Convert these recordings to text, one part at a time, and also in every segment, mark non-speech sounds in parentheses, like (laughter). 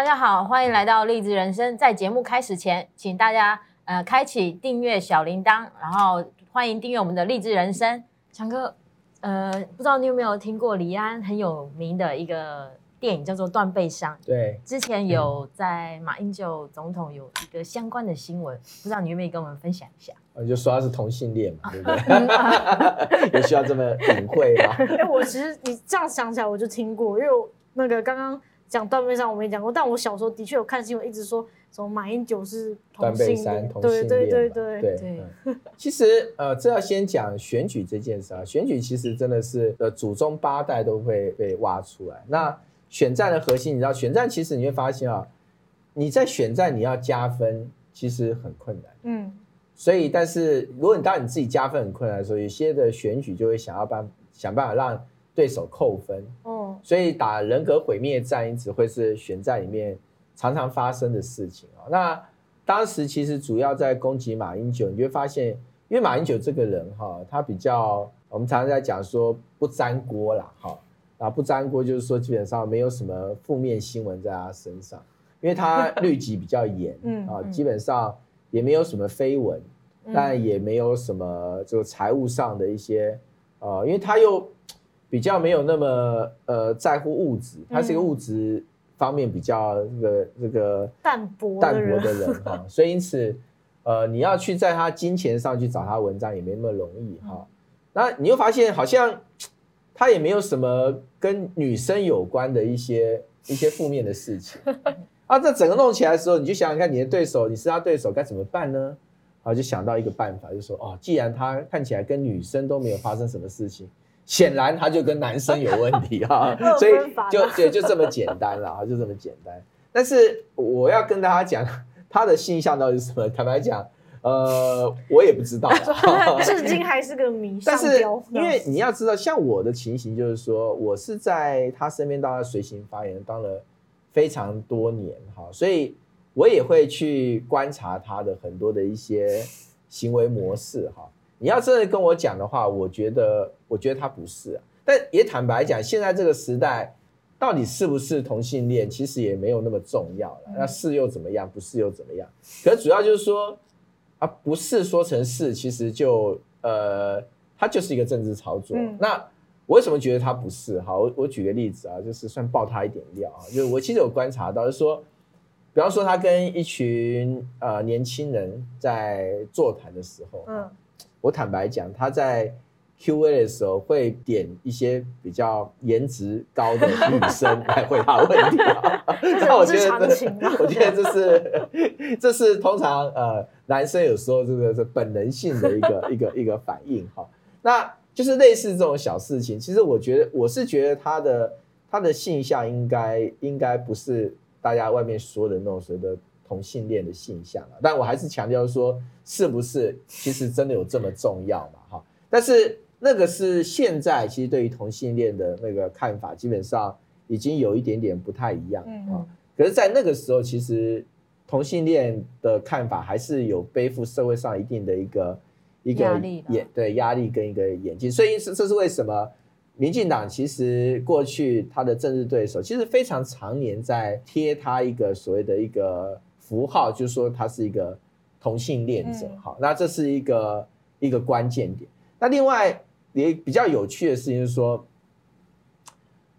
大家好，欢迎来到励志人生。在节目开始前，请大家呃开启订阅小铃铛，然后欢迎订阅我们的励志人生。强哥，呃，不知道你有没有听过李安很有名的一个电影叫做《断背山》？对，之前有在马英九总统有一个相关的新闻，不知道你愿不愿意跟我们分享一下？(laughs) 我就说他是同性恋嘛，对不对？(laughs) (laughs) 有需要这么隐晦吗？哎、欸，我其实你这样想起来，我就听过，因为我那个刚刚。讲断背山我没讲过，但我小时候的确有看新闻，一直说什么马英九是同性恋，对对对对对。其实呃，这要先讲选举这件事啊，选举其实真的是呃祖宗八代都会被挖出来。那选战的核心，你知道，选战其实你会发现啊，你在选战你要加分，其实很困难。嗯。所以，但是如果你当你自己加分很困难的时候，有些的选举就会想要办想办法让对手扣分。哦。所以打人格毁灭战一直会是选战里面常常发生的事情啊。那当时其实主要在攻击马英九，你就会发现，因为马英九这个人哈，他比较我们常常在讲说不沾锅啦，哈啊不沾锅就是说基本上没有什么负面新闻在他身上，因为他 (laughs) 律己比较严，嗯啊，基本上也没有什么绯闻，但也没有什么就财务上的一些呃，因为他又。比较没有那么呃在乎物质，他是一个物质方面比较这个这个淡薄淡薄的人 (laughs) 哈，所以因此呃你要去在他金钱上去找他文章也没那么容易哈。那你又发现好像他也没有什么跟女生有关的一些一些负面的事情 (laughs) 啊。这整个弄起来的时候，你就想想看你的对手，你是他对手该怎么办呢？然后，就想到一个办法，就说哦，既然他看起来跟女生都没有发生什么事情。显然他就跟男生有问题 (laughs) 哈，所以就就就这么简单了啊，就这么简单。但是我要跟大家讲，他的性向到底是什么？坦白讲，呃，我也不知道 (laughs) (laughs) 至今还是个谜。但是因为你要知道，像我的情形就是说，我是在他身边当他随行发言当了非常多年哈，所以我也会去观察他的很多的一些行为模式哈。你要真的跟我讲的话，我觉得，我觉得他不是啊。但也坦白讲，现在这个时代，到底是不是同性恋，其实也没有那么重要了。那是又怎么样？不是又怎么样？可主要就是说，啊，不是说成是，其实就呃，他就是一个政治操作。那我为什么觉得他不是？好，我我举个例子啊，就是算爆他一点料啊，就是我其实有观察到，就是说，比方说他跟一群呃年轻人在座谈的时候，嗯。我坦白讲，他在 Q&A 的时候会点一些比较颜值高的女生来回答问题啊。(laughs) 那我觉得，我觉得这是这是通常呃男生有时候这个是本能性的一个一个一个反应哈。那就是类似这种小事情，其实我觉得我是觉得他的他的性向应该应该不是大家外面说的那种所谓的。同性恋的性向啊，但我还是强调说，是不是其实真的有这么重要嘛？哈，但是那个是现在其实对于同性恋的那个看法，基本上已经有一点点不太一样啊。可是，在那个时候，其实同性恋的看法还是有背负社会上一定的一个一个压对压力跟一个眼镜，所以这这是为什么？民进党其实过去他的政治对手其实非常常年在贴他一个所谓的一个。符号就是说他是一个同性恋者，好，那这是一个一个关键点。那另外也比较有趣的事情是说，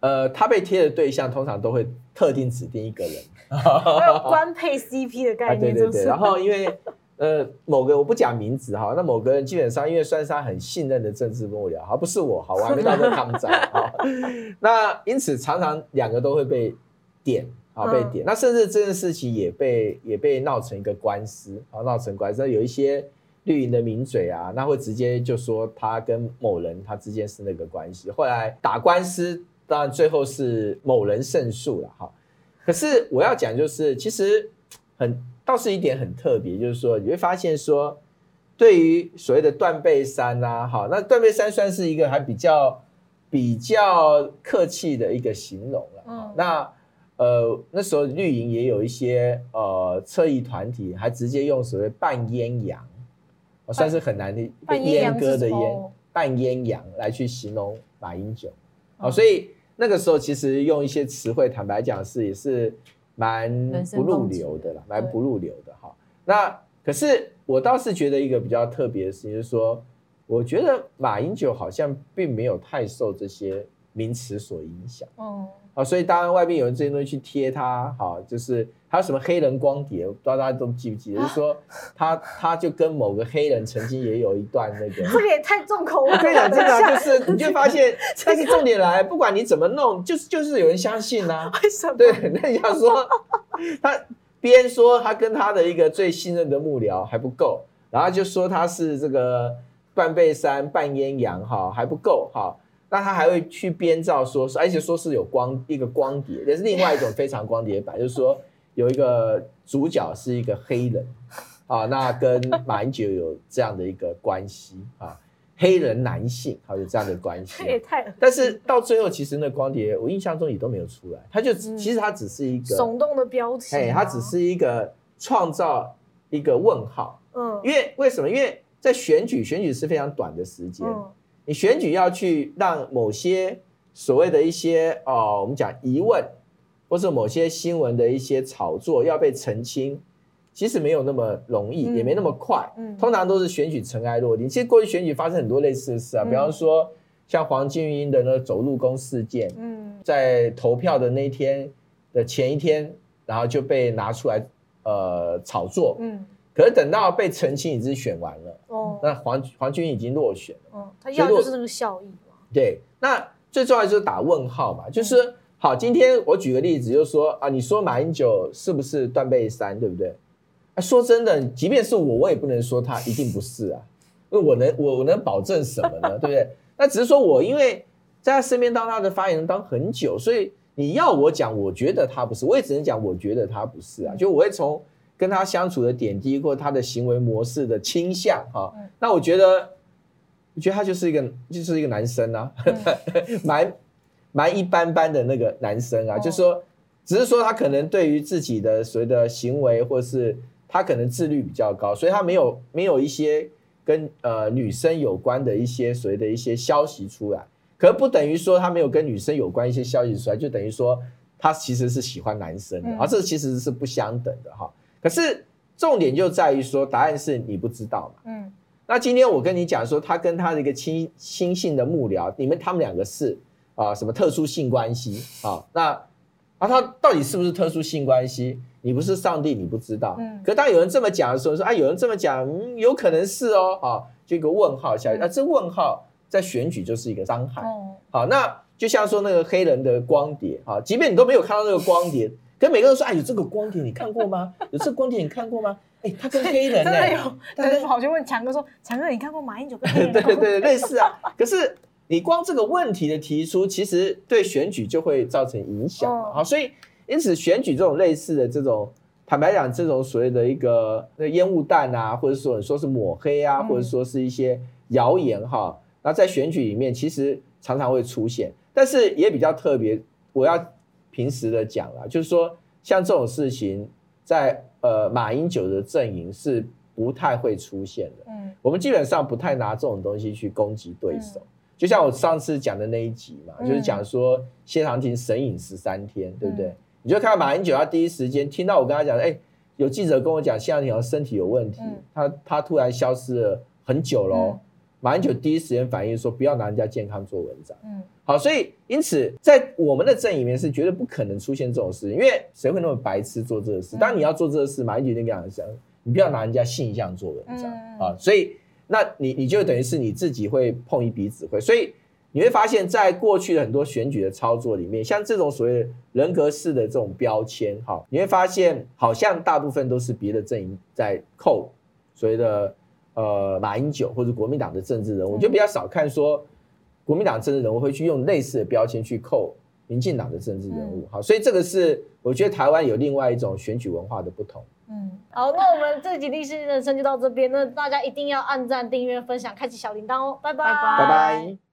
呃，他被贴的对象通常都会特定指定一个人，还有官配 CP 的概念，(laughs) 对对对。然后因为呃某个我不讲名字哈，那某个人基本上因为算是他很信任的政治幕僚，而不是我，好，我还没到这抗战啊。(laughs) 那因此常常两个都会被点。好被点，那甚至这件事情也被也被闹成一个官司，啊闹成官司，有一些绿营的名嘴啊，那会直接就说他跟某人他之间是那个关系。后来打官司，当然最后是某人胜诉了，哈。可是我要讲就是，其实很倒是一点很特别，就是说你会发现说，对于所谓的断背山啊，好，那断背山算是一个还比较比较客气的一个形容了，嗯，那。呃，那时候绿营也有一些呃侧翼团体，还直接用所谓半阉洋，算是很难的阉割的阉，半阉洋来去形容马英九。好，所以那个时候其实用一些词汇，坦白讲是也是蛮不入流的啦，蛮不入流的哈。那可是我倒是觉得一个比较特别的事情，就是说，我觉得马英九好像并没有太受这些名词所影响。哦。啊，所以当然外面有人这些东西去贴他，好，就是还有什么黑人光碟，不知道大家都记不记得？就是说他他就跟某个黑人曾经也有一段那个，这个也太重口味了。我跟你讲真的，就是你就发现，(laughs) 但是重点来，不管你怎么弄，就是就是有人相信呐、啊。为什么？对，那你想说他边说他跟他的一个最信任的幕僚还不够，然后就说他是这个半背山半鸳鸯哈还不够哈。那他还会去编造说，而且说是有光一个光碟，也是另外一种非常光碟版，就是说有一个主角是一个黑人啊，那跟马英九有这样的一个关系啊，黑人男性啊有这样的关系。(laughs) 也太……但是到最后，其实那光碟我印象中也都没有出来，他就其实他只是一个耸动的标题，哎，他只是一个创造一个问号。嗯，因为为什么？因为在选举，选举是非常短的时间。你选举要去让某些所谓的一些哦，我们讲疑问，或是某些新闻的一些炒作要被澄清，其实没有那么容易，嗯、也没那么快。嗯，通常都是选举尘埃落定。其实过去选举发生很多类似的事啊，嗯、比方说像黄金云的那个走路工事件，嗯，在投票的那一天的前一天，然后就被拿出来呃炒作，嗯。可是等到被澄清，已经选完了。哦，那黄黄军已经落选了。哦，他要的就是那个效益嘛。对，那最重要就是打问号嘛，就是好。今天我举个例子，就是说啊，你说马英九是不是断背山，对不对？啊，说真的，即便是我，我也不能说他 (laughs) 一定不是啊，因为我能我我能保证什么呢？(laughs) 对不对？那只是说我因为在他身边当他的发言人当很久，所以你要我讲，我觉得他不是，我也只能讲我觉得他不是啊。就我会从。跟他相处的点滴，或他的行为模式的倾向，哈，那我觉得，我觉得他就是一个，就是一个男生啊，(laughs) 蛮蛮一般般的那个男生啊，就是说，只是说他可能对于自己的所谓的行为，或是他可能自律比较高，所以他没有没有一些跟呃女生有关的一些所谓的一些消息出来，可不等于说他没有跟女生有关一些消息出来，就等于说他其实是喜欢男生的，而这其实是不相等的哈。可是重点就在于说，答案是你不知道嘛。嗯，那今天我跟你讲说，他跟他的一个亲亲信的幕僚，你们他们两个是啊什么特殊性关系啊？那啊他到底是不是特殊性关系？你不是上帝，你不知道。嗯。可当有人这么讲的时候，说啊有人这么讲，嗯，有可能是哦啊，就一个问号下去。那这问号在选举就是一个伤害。哦。好，那就像说那个黑人的光碟啊，即便你都没有看到那个光碟。跟每个人说，哎，有这个光点你看过吗？(laughs) 有这个光点你看过吗？哎，他跟黑人呢？真的有，但是跑去问强哥说，强哥你看过马英九跟黑人？(laughs) 对对对，类似啊。可是你光这个问题的提出，其实对选举就会造成影响嘛。好，所以因此选举这种类似的这种，坦白讲，这种所谓的一个那烟雾弹啊，或者说你说是抹黑啊，或者说是一些谣言哈，那在选举里面其实常常会出现，但是也比较特别，我要。平时的讲啦，就是说像这种事情在，呃马英九的阵营是不太会出现的。嗯，我们基本上不太拿这种东西去攻击对手。嗯、就像我上次讲的那一集嘛，嗯、就是讲说谢长廷神隐十三天，对不对？嗯、你就看到马英九他第一时间听到我跟他讲，哎，有记者跟我讲谢长廷好像身体有问题，嗯、他他突然消失了很久喽。嗯马英九第一时间反应说：“不要拿人家健康做文章。”嗯，好，所以因此在我们的阵营里面是绝对不可能出现这种事情，因为谁会那么白痴做这个事？当然你要做这个事，马英九一定跟你讲，你不要拿人家性向做文章啊。所以那你你就等于是你自己会碰一鼻子灰。所以你会发现在过去的很多选举的操作里面，像这种所谓人格式的这种标签，哈，你会发现好像大部分都是别的阵营在扣所谓的。呃，马英九或者国民党的政治人物，我就比较少看说国民党政治人物会去用类似的标签去扣民进党的政治人物。好，所以这个是我觉得台湾有另外一种选举文化的不同。嗯，好，那我们这集历史人生就到这边，那大家一定要按赞、订阅、分享、开启小铃铛哦，拜拜，拜拜。